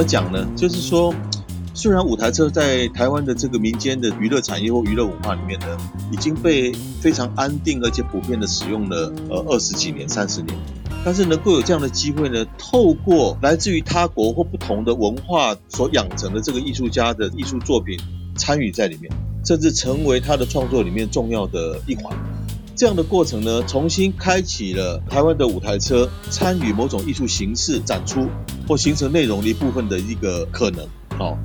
么讲呢？就是说，虽然舞台车在台湾的这个民间的娱乐产业或娱乐文化里面呢，已经被非常安定而且普遍的使用了呃二十几年、三十年，但是能够有这样的机会呢，透过来自于他国或不同的文化所养成的这个艺术家的艺术作品参与在里面，甚至成为他的创作里面重要的一环。这样的过程呢，重新开启了台湾的舞台车参与某种艺术形式展出或形成内容的一部分的一个可能。哦，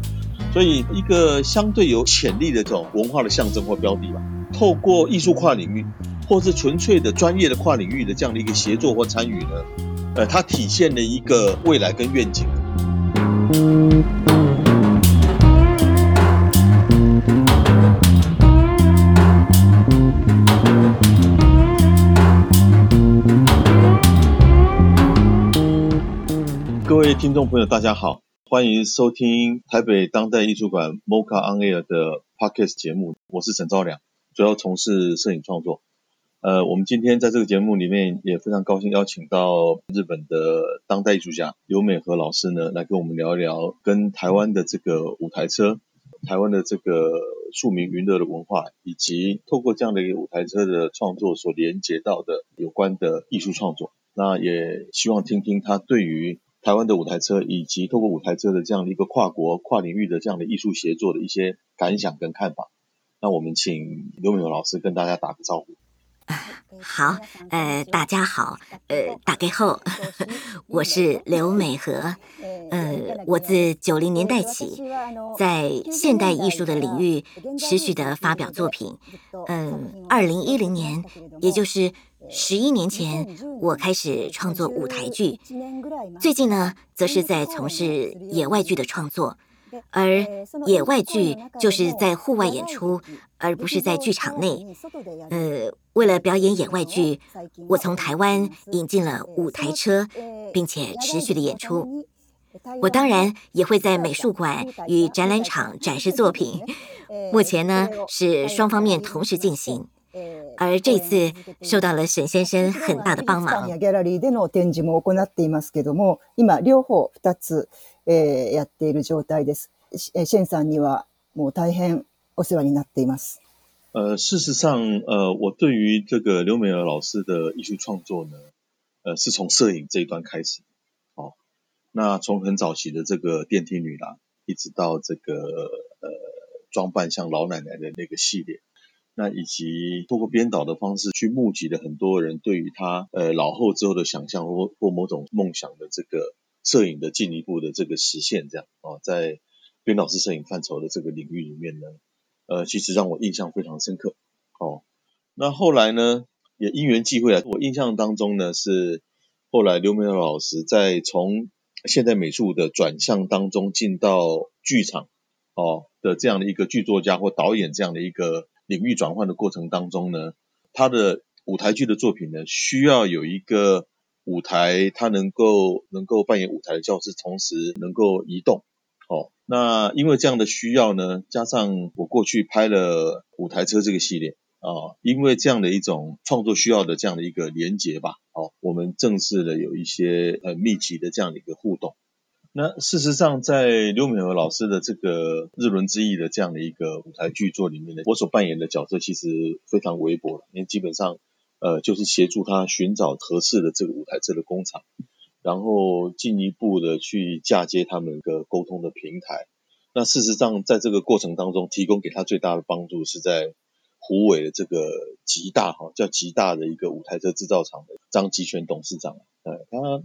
所以一个相对有潜力的这种文化的象征或标的吧，透过艺术跨领域，或是纯粹的专业的跨领域的这样的一个协作或参与呢，呃，它体现了一个未来跟愿景。听众朋友，大家好，欢迎收听台北当代艺术馆 MoCA On Air 的 Podcast 节目，我是沈昭良，主要从事摄影创作。呃，我们今天在这个节目里面也非常高兴邀请到日本的当代艺术家刘美和老师呢，来跟我们聊一聊跟台湾的这个舞台车、台湾的这个庶民娱乐的文化，以及透过这样的一个舞台车的创作所连接到的有关的艺术创作。那也希望听听他对于台湾的舞台车，以及透过舞台车的这样的一个跨国、跨领域的这样的艺术协作的一些感想跟看法。那我们请刘美和老师跟大家打个招呼。好，呃，大家好，呃，大家好，我是刘美和。呃，我自九零年代起，在现代艺术的领域持续的发表作品。嗯，二零一零年，也就是。十一年前，我开始创作舞台剧。最近呢，则是在从事野外剧的创作。而野外剧就是在户外演出，而不是在剧场内。呃，为了表演野外剧，我从台湾引进了舞台车，并且持续的演出。我当然也会在美术馆与展览场展示作品。目前呢，是双方面同时进行。而这次受到了沈先生很大的帮忙。ギャラリーでの展示も行っていますけども、今両方二つ、えー、やっている状态です。シェンさんにはもう大変お世话になっています。呃，事实上，呃，我对于这个刘美和老师的艺术创作呢，呃，是从摄影这一端开始。哦，那从很早期的这个电梯女郎，一直到这个呃装扮像老奶奶的那个系列。 那以及通过编导的方式去募集了很多人对于他呃老后之后的想象或或某种梦想的这个摄影的进一步的这个实现，这样啊，在编导式摄影范畴的这个领域里面呢，呃，其实让我印象非常深刻。哦，那后来呢，也因缘际会啊，我印象当中呢是后来刘美老师在从现代美术的转向当中进到剧场哦的这样的一个剧作家或导演这样的一个。领域转换的过程当中呢，他的舞台剧的作品呢，需要有一个舞台，他能够能够扮演舞台的角色，同时能够移动。哦，那因为这样的需要呢，加上我过去拍了舞台车这个系列啊，因为这样的一种创作需要的这样的一个连结吧，哦，我们正式的有一些很密集的这样的一个互动。那事实上，在刘美和老师的这个《日轮之翼》的这样的一个舞台剧作里面呢，我所扮演的角色其实非常微薄，因为基本上，呃，就是协助他寻找合适的这个舞台车的工厂，然后进一步的去嫁接他们一个沟通的平台。那事实上，在这个过程当中，提供给他最大的帮助是在虎尾的这个极大哈，叫极大的一个舞台车制造厂的张吉全董事长，呃，他。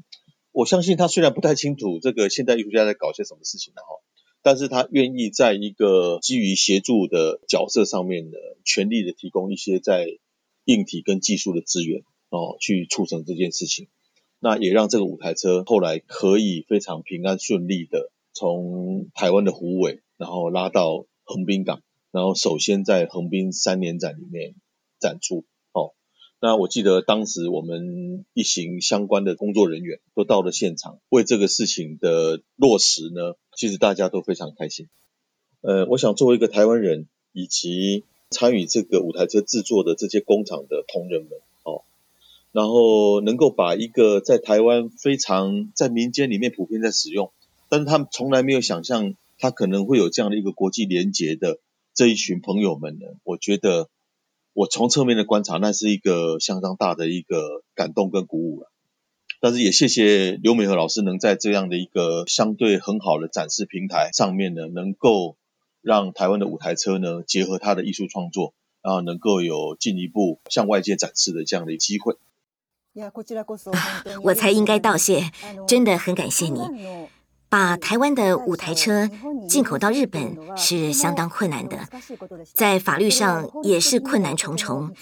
我相信他虽然不太清楚这个现代艺术家在搞些什么事情的哈，但是他愿意在一个基于协助的角色上面呢，全力的提供一些在硬体跟技术的资源哦，去促成这件事情。那也让这个舞台车后来可以非常平安顺利的从台湾的虎尾，然后拉到横滨港，然后首先在横滨三年展里面展出。那我记得当时我们一行相关的工作人员都到了现场，为这个事情的落实呢，其实大家都非常开心。呃，我想作为一个台湾人，以及参与这个舞台车制作的这些工厂的同仁们，哦，然后能够把一个在台湾非常在民间里面普遍在使用，但是他们从来没有想象他可能会有这样的一个国际连结的这一群朋友们呢。我觉得我从侧面的观察，那是一个相当大的一个感动跟鼓舞了。但是也谢谢刘美和老师能在这样的一个相对很好的展示平台上面呢，能够让台湾的舞台车呢结合他的艺术创作，然后能够有进一步向外界展示的这样的机会。我才应该道谢，真的很感谢你。把台湾的五台车进口到日本是相当困难的，在法律上也是困难重重。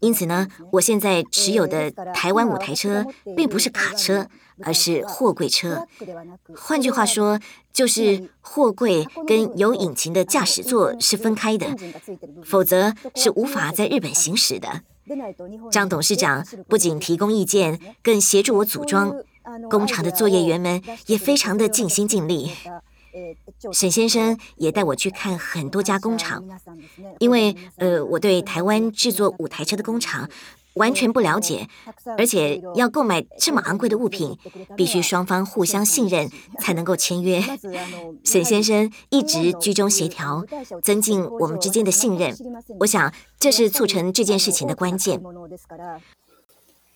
因此呢，我现在持有的台湾五台车并不是卡车，而是货柜车。换句话说，就是货柜跟有引擎的驾驶座是分开的，否则是无法在日本行驶的。张董事长不仅提供意见，更协助我组装。工厂的作业员们也非常的尽心尽力。沈先生也带我去看很多家工厂，因为呃，我对台湾制作舞台车的工厂完全不了解，而且要购买这么昂贵的物品，必须双方互相信任才能够签约。沈先生一直居中协调，增进我们之间的信任。我想这是促成这件事情的关键。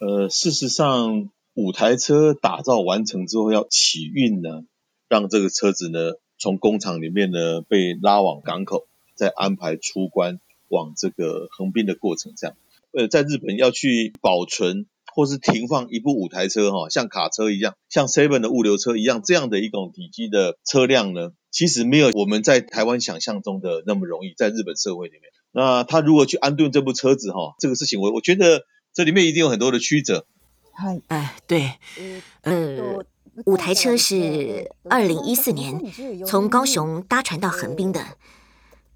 呃，事实上。五台车打造完成之后要起运呢，让这个车子呢从工厂里面呢被拉往港口，再安排出关往这个横滨的过程。这样，呃，在日本要去保存或是停放一部五台车哈，像卡车一样，像 Seven 的物流车一样，这样的一种体积的车辆呢，其实没有我们在台湾想象中的那么容易。在日本社会里面，那他如何去安顿这部车子哈，这个事情我我觉得这里面一定有很多的曲折。哎、呃，对，呃，五台车是二零一四年从高雄搭船到横滨的，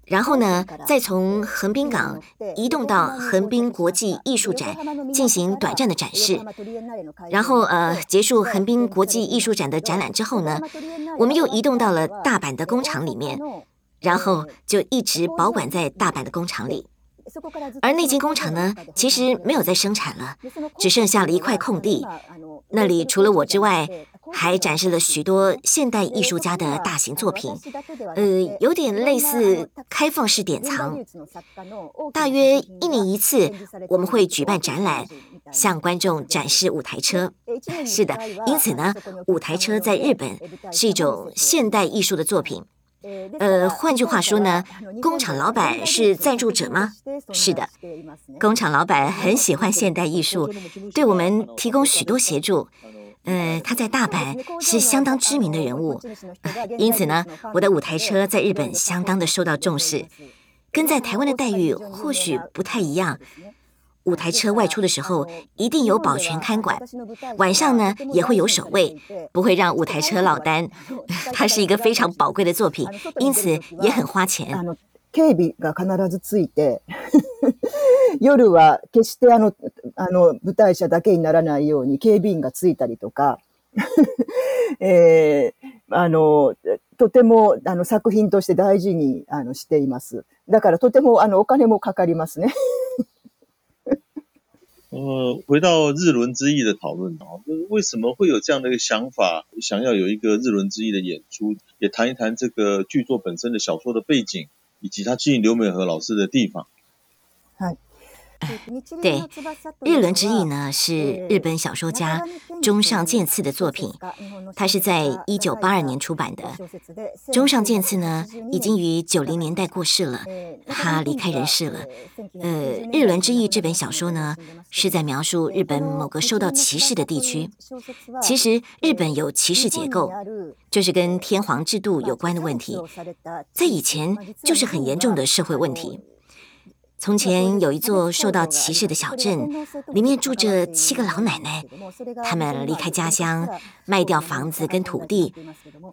然后呢，再从横滨港移动到横滨国际艺术展进行短暂的展示，然后呃，结束横滨国际艺术展的展览之后呢，我们又移动到了大阪的工厂里面，然后就一直保管在大阪的工厂里。而那间工厂呢，其实没有在生产了，只剩下了一块空地。那里除了我之外，还展示了许多现代艺术家的大型作品，呃，有点类似开放式典藏。大约一年一次，我们会举办展览，向观众展示舞台车。是的，因此呢，舞台车在日本是一种现代艺术的作品。呃，换句话说呢，工厂老板是赞助者吗？是的，工厂老板很喜欢现代艺术，对我们提供许多协助。呃，他在大阪是相当知名的人物，呃，因此呢，我的舞台车在日本相当的受到重视，跟在台湾的待遇或许不太一样。舞台车外出的时候，一定有保全看管，晚上呢也会有守卫，不会让舞台车落单。它是一个非常宝贵的作品，因此也很花钱。警备が必ずついて、夜は决してあのあの舞台车だけにならないように警备员がついたりとか、えー、あのとてもあの作品として大事にあのしています。だからとてもあのお金もかかりますね。 呃，回到日轮之翼的讨论啊，就是为什么会有这样的一个想法，想要有一个日轮之翼的演出，也谈一谈这个剧作本身的小说的背景，以及他吸引刘美和老师的地方。对，《日轮之翼》呢是日本小说家中上健次的作品，他是在一九八二年出版的。中上健次呢已经于九零年代过世了，他离开人世了。呃，《日轮之翼》这本小说呢是在描述日本某个受到歧视的地区。其实日本有歧视结构，就是跟天皇制度有关的问题，在以前就是很严重的社会问题。从前有一座受到歧视的小镇，里面住着七个老奶奶。他们离开家乡，卖掉房子跟土地，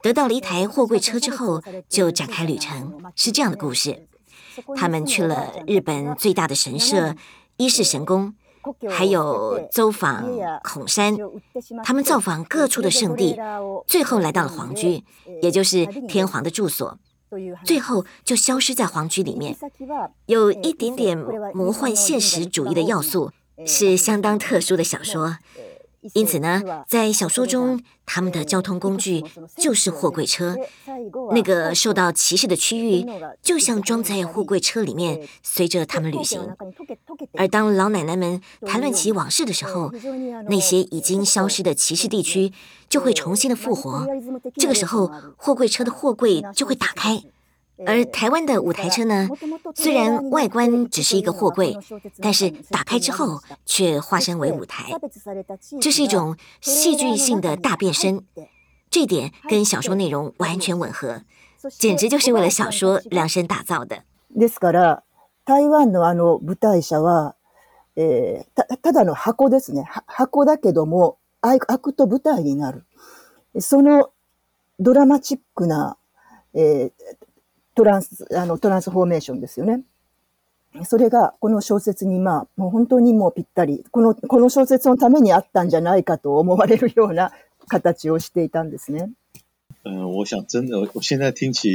得到了一台货柜车之后，就展开旅程。是这样的故事。他们去了日本最大的神社伊势神宫，还有走访孔山。他们造访各处的圣地，最后来到了皇居，也就是天皇的住所。最后就消失在黄区里面，有一点点魔幻现实主义的要素，是相当特殊的小说。因此呢，在小说中，他们的交通工具就是货柜车。那个受到歧视的区域，就像装在货柜车里面，随着他们旅行。而当老奶奶们谈论起往事的时候，那些已经消失的歧视地区就会重新的复活。这个时候，货柜车的货柜就会打开。而台湾的舞台车呢，虽然外观只是一个货柜，但是打开之后却化身为舞台，这是一种戏剧性的大变身。这一点跟小说内容完全吻合，简直就是为了小说量身打造的。ですから、台湾のあの舞台车は、えー、たただの箱ですね。箱だけども、开くと舞台になる。そのドラマチックな、えー トランス、あの、トランスフォーメーションですよね。それが、この小说に、まあ、もう本当にもうぴったり、この、この小说のためにあったんじゃないかと思われるような形をしていたんですね。嗯，我想真的，我现在听起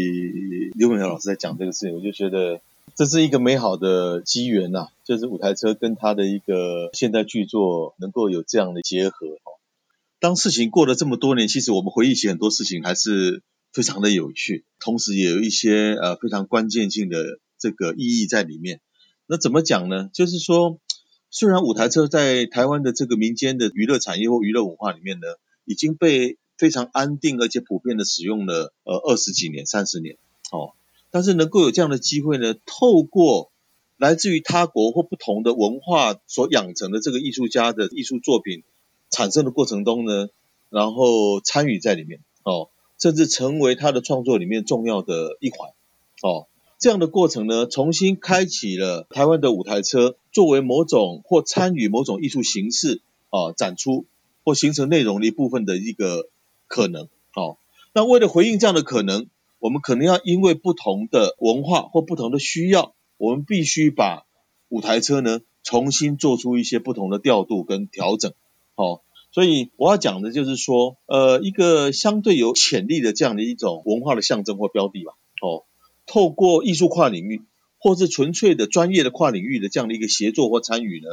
刘美和老师在讲这个事情，我就觉得这是一个美好的机缘呐、啊，就是舞台车跟他的一个现代剧作能够有这样的结合哦。当事情过了这么多年，其实我们回忆起很多事情，还是。非常的有趣，同时也有一些呃非常关键性的这个意义在里面。那怎么讲呢？就是说，虽然舞台车在台湾的这个民间的娱乐产业或娱乐文化里面呢，已经被非常安定而且普遍的使用了呃二十几年、三十年，哦，但是能够有这样的机会呢，透过来自于他国或不同的文化所养成的这个艺术家的艺术作品产生的过程中呢，然后参与在里面，哦。甚至成为他的创作里面重要的一环，哦，这样的过程呢，重新开启了台湾的舞台车作为某种或参与某种艺术形式啊展出或形成内容的一部分的一个可能，哦，那为了回应这样的可能，我们可能要因为不同的文化或不同的需要，我们必须把舞台车呢重新做出一些不同的调度跟调整，哦。所以我要讲的就是说，呃，一个相对有潜力的这样的一种文化的象征或标的吧，哦，透过艺术跨领域，或是纯粹的专业的跨领域的这样的一个协作或参与呢，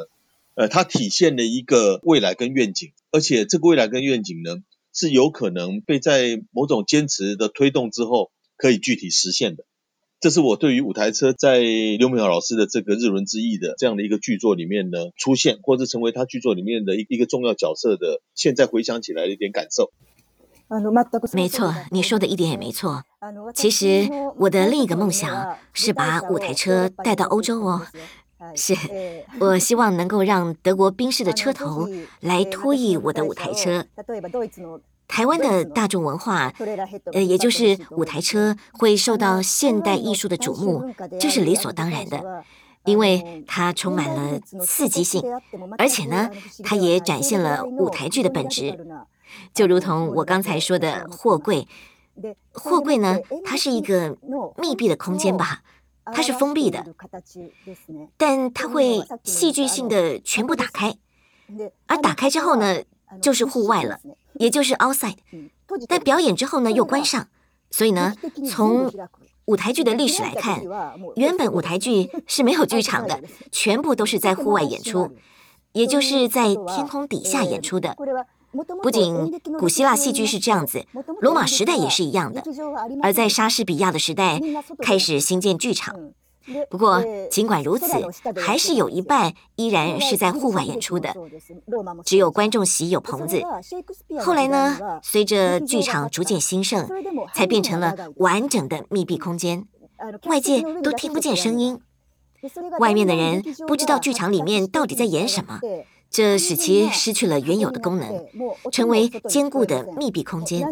呃，它体现了一个未来跟愿景，而且这个未来跟愿景呢，是有可能被在某种坚持的推动之后，可以具体实现的。这是我对于舞台车在刘明豪老师的这个《日轮之翼》的这样的一个剧作里面呢出现，或者成为他剧作里面的一一个重要角色的，现在回想起来的一点感受。没错，你说的一点也没错。其实我的另一个梦想是把舞台车带到欧洲哦，是我希望能够让德国宾士的车头来拖曳我的舞台车。台湾的大众文化，呃，也就是舞台车会受到现代艺术的瞩目，这是理所当然的，因为它充满了刺激性，而且呢，它也展现了舞台剧的本质，就如同我刚才说的货柜，货柜呢，它是一个密闭的空间吧，它是封闭的，但它会戏剧性的全部打开，而打开之后呢，就是户外了。也就是 outside，但表演之后呢又关上，所以呢，从舞台剧的历史来看，原本舞台剧是没有剧场的，全部都是在户外演出，也就是在天空底下演出的。不仅古希腊戏剧是这样子，罗马时代也是一样的，而在莎士比亚的时代开始兴建剧场。不过，尽管如此，还是有一半依然是在户外演出的，只有观众席有棚子。后来呢，随着剧场逐渐兴盛，才变成了完整的密闭空间，外界都听不见声音，外面的人不知道剧场里面到底在演什么，这使其失去了原有的功能，成为坚固的密闭空间。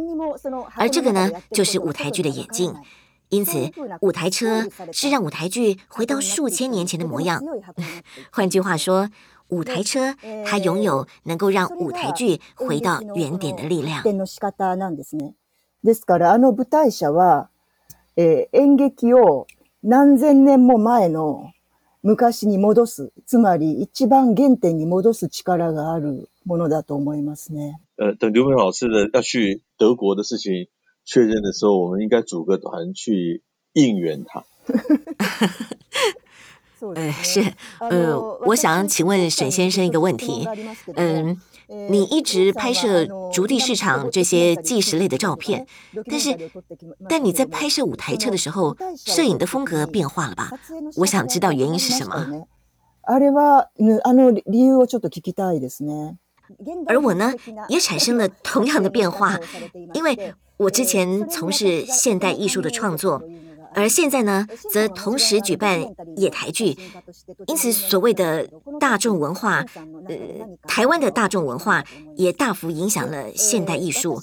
而这个呢，就是舞台剧的演进。因此，舞台车是让舞台剧回到数千年前的模样。换句话说，舞台车它拥有能够让舞台剧回到原点的力量。ですから、あの舞台车は、え、演剧を何千年も前の昔に戻す、つまり一番原点に戻す力があるものだと思いますね。呃，等刘美老师的要去德国的事情。 确认的时候，我们应该组个团去应援他。呃，是，呃，我想请问沈先生一个问题，嗯、呃，你一直拍摄竹地市场这些纪实类的照片，但是，但你在拍摄舞台车的时候，摄影的风格变化了吧？我想知道原因是什么。而我呢，也产生了同样的变化，因为我之前从事现代艺术的创作。而现在呢，则同时举办野台剧，因此所谓的大众文化，呃，台湾的大众文化也大幅影响了现代艺术。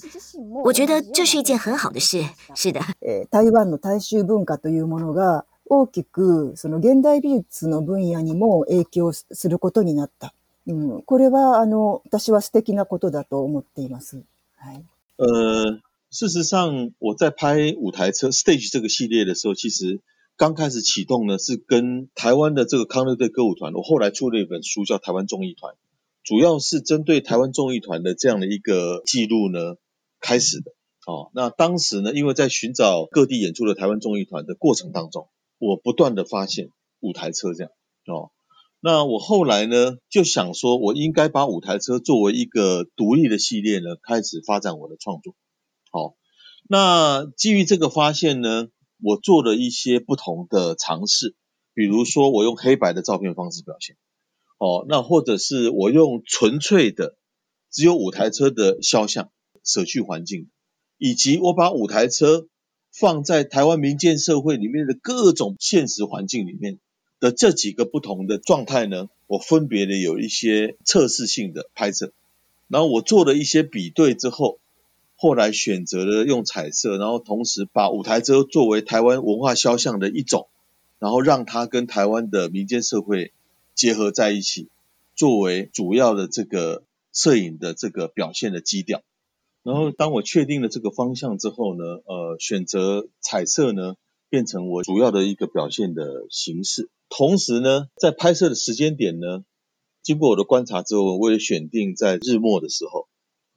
我觉得这是一件很好的事。是的。台湾の大众文化というものが大きくその现代美术の分野にも影响することになった。嗯，これはあの私は素敌なことだと思っています。はい。呃。 事实上，我在拍五台车 Stage 这个系列的时候，其实刚开始启动呢，是跟台湾的这个康乐队歌舞团。我后来出了一本书，叫《台湾综艺团》，主要是针对台湾综艺团的这样的一个记录呢开始的。哦，那当时呢，因为在寻找各地演出的台湾综艺团的过程当中，我不断的发现五台车这样。哦，那我后来呢就想说，我应该把五台车作为一个独立的系列呢，开始发展我的创作。好，那基于这个发现呢，我做了一些不同的尝试，比如说我用黑白的照片方式表现，哦，那或者是我用纯粹的只有五台车的肖像，舍去环境，以及我把五台车放在台湾民间社会里面的各种现实环境里面的这几个不同的状态呢，我分别的有一些测试性的拍摄，然后我做了一些比对之后。后来选择了用彩色，然后同时把五台车作为台湾文化肖像的一种，然后让它跟台湾的民间社会结合在一起，作为主要的这个摄影的这个表现的基调。然后当我确定了这个方向之后呢，呃，选择彩色呢变成我主要的一个表现的形式。同时呢，在拍摄的时间点呢，经过我的观察之后，我也选定在日末的时候。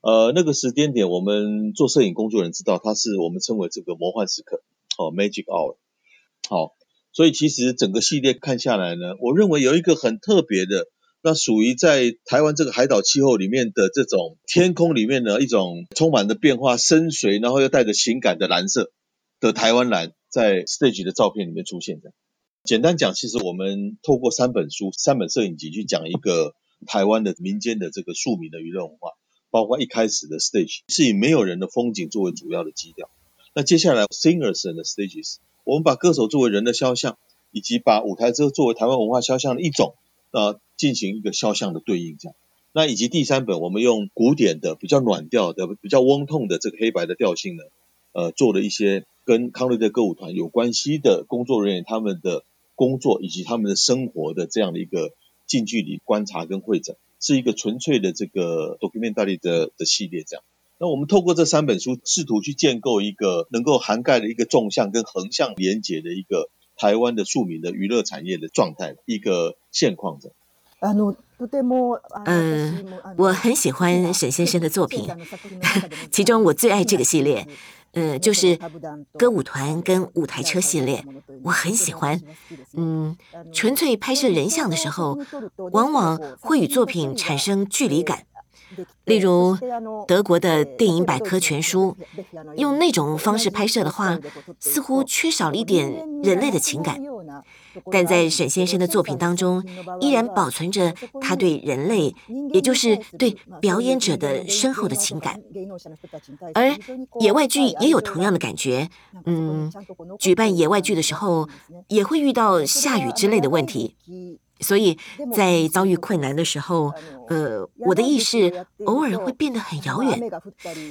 呃，那个时间点，我们做摄影工作人知道，它是我们称为这个魔幻时刻，哦，Magic Hour。好，所以其实整个系列看下来呢，我认为有一个很特别的，那属于在台湾这个海岛气候里面的这种天空里面的一种充满着变化、深邃，然后又带着情感的蓝色的台湾蓝，在 Stage 的照片里面出现的。简单讲，其实我们透过三本书、三本摄影集去讲一个台湾的民间的这个庶民的娱乐文化。包括一开始的 stage 是以没有人的风景作为主要的基调，那接下来 singers and stages，我们把歌手作为人的肖像，以及把舞台车作为台湾文化肖像的一种，呃，进行一个肖像的对应这样。那以及第三本，我们用古典的、比较暖调的、比较温痛的这个黑白的调性呢，呃，做了一些跟康乐的歌舞团有关系的工作人员他们的工作以及他们的生活的这样的一个近距离观察跟会诊。是一个纯粹的这个 documentary 的的系列，这样。那我们透过这三本书，试图去建构一个能够涵盖的一个纵向跟横向连接的一个台湾的庶民的娱乐产业的状态，一个现况这样。嗯，我很喜欢沈先生的作品，其中我最爱这个系列。嗯，就是歌舞团跟舞台车系列，我很喜欢。嗯，纯粹拍摄人像的时候，往往会与作品产生距离感。例如德国的电影百科全书，用那种方式拍摄的话，似乎缺少了一点人类的情感。但在沈先生的作品当中，依然保存着他对人类，也就是对表演者的深厚的情感。而野外剧也有同样的感觉。嗯，举办野外剧的时候，也会遇到下雨之类的问题。所以在遭遇困难的时候，呃，我的意识偶尔会变得很遥远，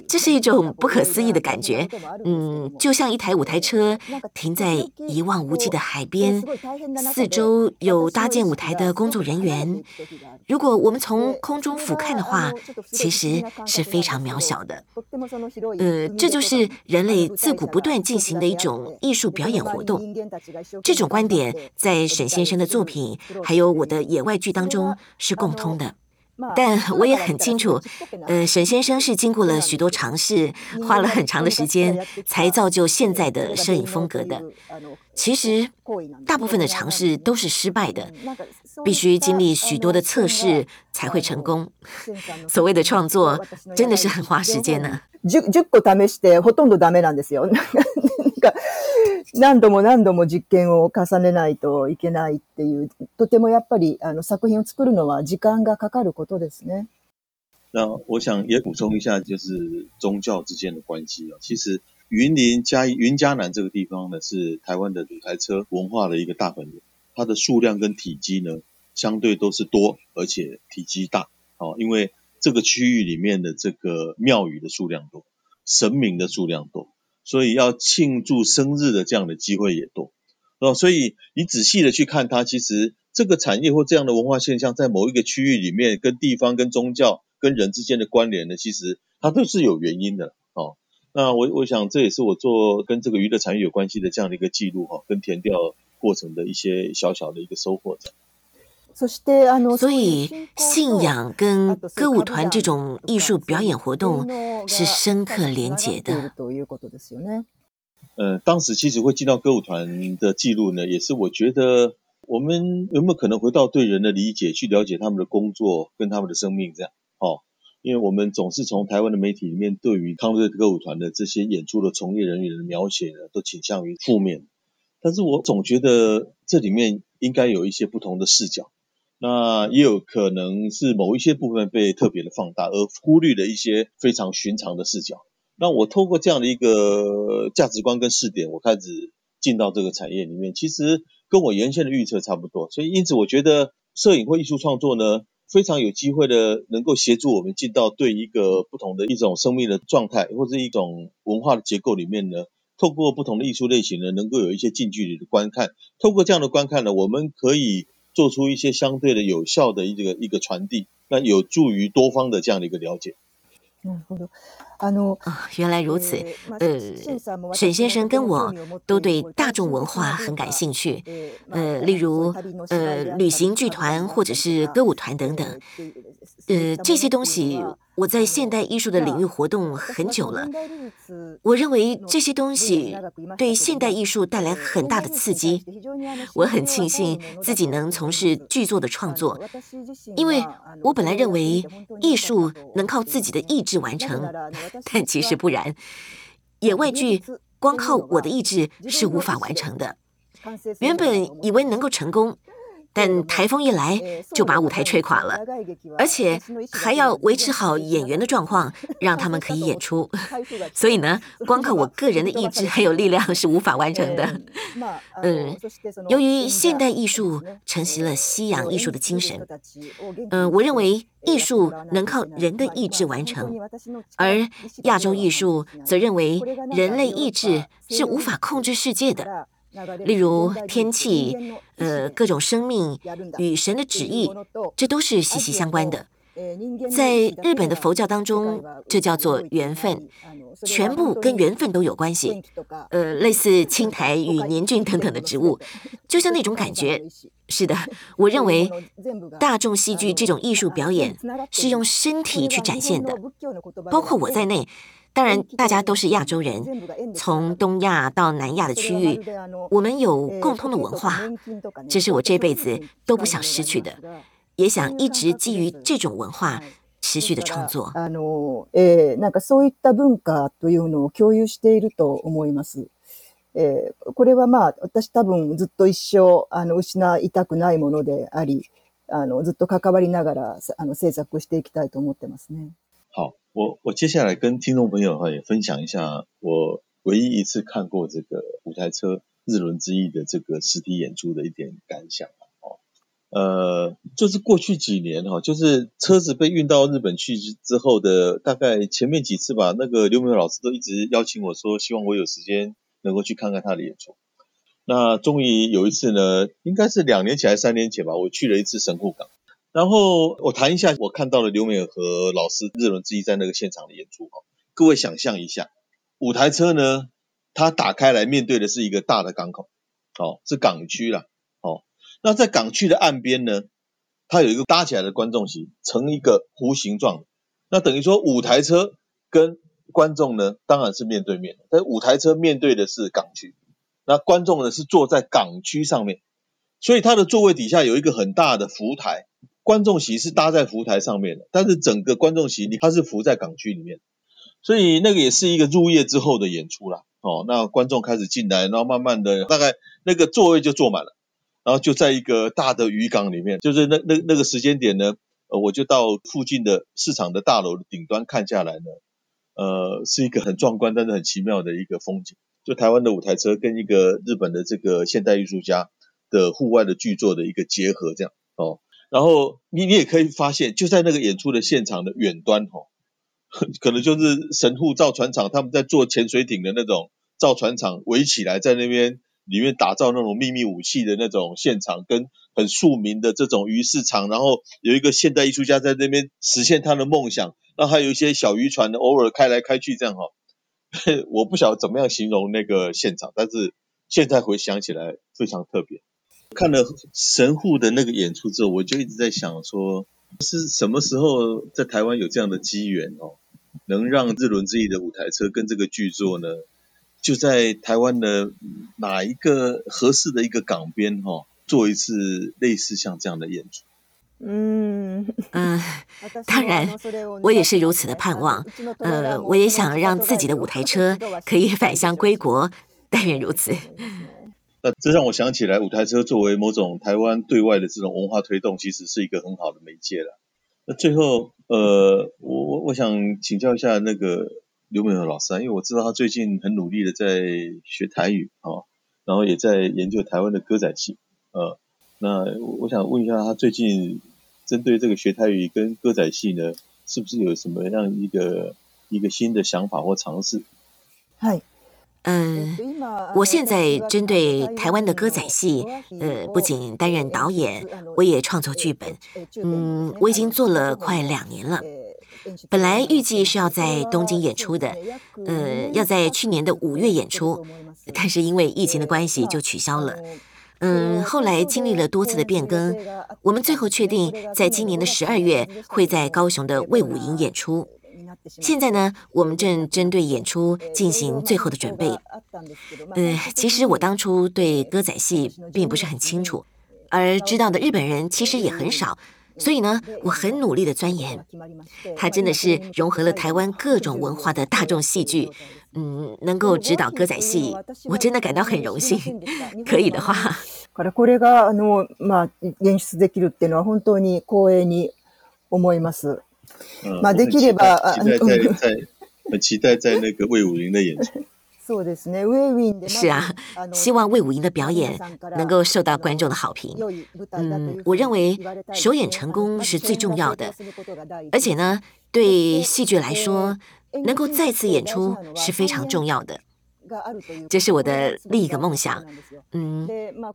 这是一种不可思议的感觉。嗯，就像一台舞台车停在一望无际的海边，四周有搭建舞台的工作人员。如果我们从空中俯瞰的话，其实是非常渺小的。呃，这就是人类自古不断进行的一种艺术表演活动。这种观点在沈先生的作品还有我的野外剧当中是共通的。但我也很清楚，呃，沈先生是经过了许多尝试，花了很长的时间，才造就现在的摄影风格的。其实，大部分的尝试都是失败的，必须经历许多的测试才会成功。所谓的创作，真的是很花时间呢。十 十个试してほとんどダメなんですよ。何度も何度も実験を重ねないといけないっていう、とてもやっぱりあの作品を作るのは时间がかかることですね。那我想也补充一下，就是宗教之间的关系啊。其实云林嘉义云嘉南这个地方呢，是台湾的五台车文化的一个大本营，它的数量跟体积呢，相对都是多，而且体积大哦。因为这个区域里面的这个庙宇的数量多，神明的数量多。 所以要庆祝生日的这样的机会也多，哦，所以你仔细的去看它，其实这个产业或这样的文化现象，在某一个区域里面，跟地方、跟宗教、跟人之间的关联呢，其实它都是有原因的，哦。那我我想这也是我做跟这个娱乐产业有关系的这样的一个记录，哈，跟填调过程的一些小小的一个收获。所以，信仰跟歌舞团这种艺术表演活动是深刻连结的。呃，当时其实会进到歌舞团的记录呢，也是我觉得我们有没有可能回到对人的理解，去了解他们的工作跟他们的生命这样。哦，因为我们总是从台湾的媒体里面对于康乐歌舞团的这些演出的从业人员的描写呢，都倾向于负面。但是我总觉得这里面应该有一些不同的视角。那也有可能是某一些部分被特别的放大，而忽略了一些非常寻常的视角。那我透过这样的一个价值观跟视点，我开始进到这个产业里面，其实跟我原先的预测差不多。所以因此，我觉得摄影或艺术创作呢，非常有机会的能够协助我们进到对一个不同的一种生命的状态，或者一种文化的结构里面呢，透过不同的艺术类型呢，能够有一些近距离的观看。透过这样的观看呢，我们可以。做出一些相对的有效的一个一个传递，那有助于多方的这样的一个了解。嗯，啊，原来如此。呃，沈先生跟我都对大众文化很感兴趣。呃，例如呃，旅行剧团或者是歌舞团等等。呃，这些东西。我在现代艺术的领域活动很久了，我认为这些东西对现代艺术带来很大的刺激。我很庆幸自己能从事剧作的创作，因为我本来认为艺术能靠自己的意志完成，但其实不然。野外剧光靠我的意志是无法完成的。原本以为能够成功。但台风一来就把舞台吹垮了，而且还要维持好演员的状况，让他们可以演出。所以呢，光靠我个人的意志还有力量是无法完成的。嗯，由于现代艺术承袭了西洋艺术的精神，嗯，我认为艺术能靠人的意志完成，而亚洲艺术则认为人类意志是无法控制世界的。例如天气，呃，各种生命与神的旨意，这都是息息相关的。在日本的佛教当中，这叫做缘分，全部跟缘分都有关系。呃，类似青苔与年菌等等的植物，就像那种感觉。是的，我认为大众戏剧这种艺术表演是用身体去展现的，包括我在内。当然，大家都是亚洲人，从东亚到南亚的区域，我们有共通的文化，这是我这辈子都不想失去的，也想一直基于这种文化持续的创作。あの、えー、なんかそういった文化というのを共有していると思います。えー、これはまあ私多分ずっと一生あの失いたくないものであり、あのずっと関わりながらあの制作していきたいと思ってますね。好。 我我接下来跟听众朋友哈也分享一下我唯一一次看过这个五台车日轮之翼的这个实体演出的一点感想哦，呃，就是过去几年哈，就是车子被运到日本去之后的大概前面几次吧，那个刘明老师都一直邀请我说，希望我有时间能够去看看他的演出。那终于有一次呢，应该是两年前还是三年前吧，我去了一次神户港。然后我谈一下我看到了刘美和老师日轮之一在那个现场的演出哈，各位想象一下，五台车呢，它打开来面对的是一个大的港口，哦，是港区啦，哦，那在港区的岸边呢，它有一个搭起来的观众席，成一个弧形状。那等于说舞台车跟观众呢，当然是面对面，但舞台车面对的是港区，那观众呢是坐在港区上面，所以它的座位底下有一个很大的浮台，观众席是搭在浮台上面的，但是整个观众席它是浮在港区里面，所以那个也是一个入夜之后的演出啦。哦，那观众开始进来，然后慢慢的，大概那个座位就坐满了，然后就在一个大的渔港里面，就是那那那个时间点呢，呃，我就到附近的市场的大楼的顶端看下来呢，呃，是一个很壮观但是很奇妙的一个风景，就台湾的舞台车跟一个日本的这个现代艺术家的户外的剧作的一个结合，这样哦，然后你你也可以发现，就在那个演出的现场的远端哦，可能就是神户造船厂他们在做潜水艇的那种。造船厂围起来，在那边里面打造那种秘密武器的那种现场，跟很庶民的这种鱼市场，然后有一个现代艺术家在那边实现他的梦想，然后还有一些小渔船偶尔开来开去这样哈。我不晓得怎么样形容那个现场，但是现在回想起来非常特别。看了神户的那个演出之后，我就一直在想说，是什么时候在台湾有这样的机缘哦，能让日轮之翼的舞台车跟这个剧作呢？就在台湾的哪一个合适的一个港边哈，做一次类似像这样的演出。嗯嗯，当然，我也是如此的盼望。呃，我也想让自己的舞台车可以返乡归国，但愿如此。那这让我想起来，舞台车作为某种台湾对外的这种文化推动，其实是一个很好的媒介了。那最后，呃，我我我想请教一下那个。刘美和老师啊，因为我知道他最近很努力的在学台语啊，然后也在研究台湾的歌仔戏，呃，那我想问一下，他最近针对这个学台语跟歌仔戏呢，是不是有什么样一个一个新的想法或尝试？嗨，嗯，我现在针对台湾的歌仔戏，呃，不仅担任导演，我也创作剧本，嗯，我已经做了快两年了。本来预计是要在东京演出的，呃，要在去年的五月演出，但是因为疫情的关系就取消了。嗯，后来经历了多次的变更，我们最后确定在今年的十二月会在高雄的魏武营演出。现在呢，我们正针对演出进行最后的准备。呃，其实我当初对歌仔戏并不是很清楚，而知道的日本人其实也很少。所以呢，我很努力的钻研，它真的是融合了台湾各种文化的大众戏剧。嗯，能够指导歌仔戏，我真的感到很荣幸。可以的话，これがあのまあ演出できるっていうのは本当に光栄に思います。 まあできれば期待在在很期待在那个卫武营的演出。是啊，希望卫武营的表演能够受到观众的好评。嗯，我认为首演成功是最重要的，而且呢，对戏剧来说，能够再次演出是非常重要的。 这是我的另一个梦想。嗯，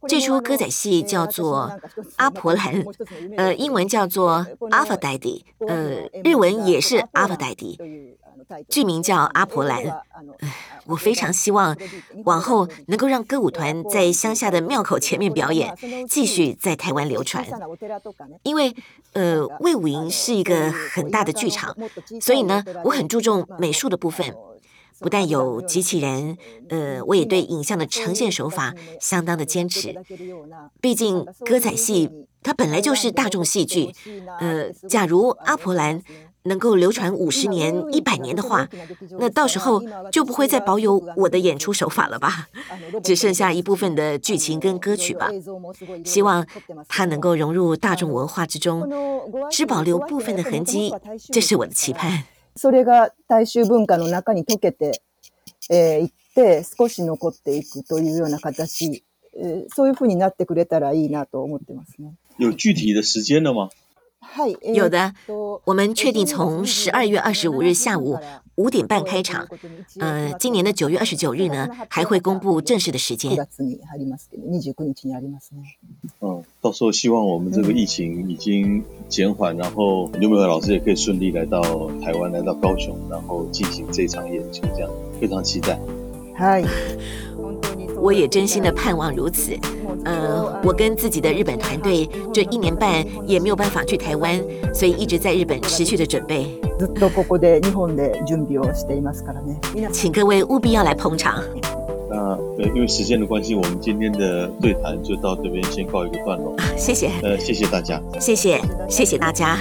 这出歌仔戏叫做《阿婆兰》，呃，英文叫做《Aphrodite》，呃，日文也是《Aphrodite》。剧名叫《阿婆兰》，我非常希望往后能够让歌舞团在乡下的庙口前面表演，继续在台湾流传。因为呃，魏武营是一个很大的剧场，所以呢，我很注重美术的部分，不但有机器人，呃，我也对影像的呈现手法相当的坚持。毕竟歌仔戏它本来就是大众戏剧，呃，假如阿婆兰。能够流传五十年、一百年的话，那到时候就不会再保有我的演出手法了吧？只剩下一部分的剧情跟歌曲吧。希望它能够融入大众文化之中，只保留部分的痕迹，这是我的期盼。それが大衆文化の中に溶けて、え、いって少し残っていくというような形、そういうふうになってくれたらいいなと思ってますね。有具体的时间了吗？有的，我们确定从十二月二十五日下午五点半开场。呃，今年的九月二十九日呢，还会公布正式的时间。嗯，到时候希望我们这个疫情已经减缓，然后刘美和老师也可以顺利来到台湾，来到高雄，然后进行这场演出，这样非常期待。嗨。我也真心的盼望如此。呃，我跟自己的日本团队这一年半也没有办法去台湾，所以一直在日本持续的准备。ずっとここで日本で准备をしていますからね。请各位务必要来捧场。那呃，因为时间的关系，我们今天的对谈就到这边先告一个段落。谢谢。呃，谢谢大家。谢谢，谢谢大家。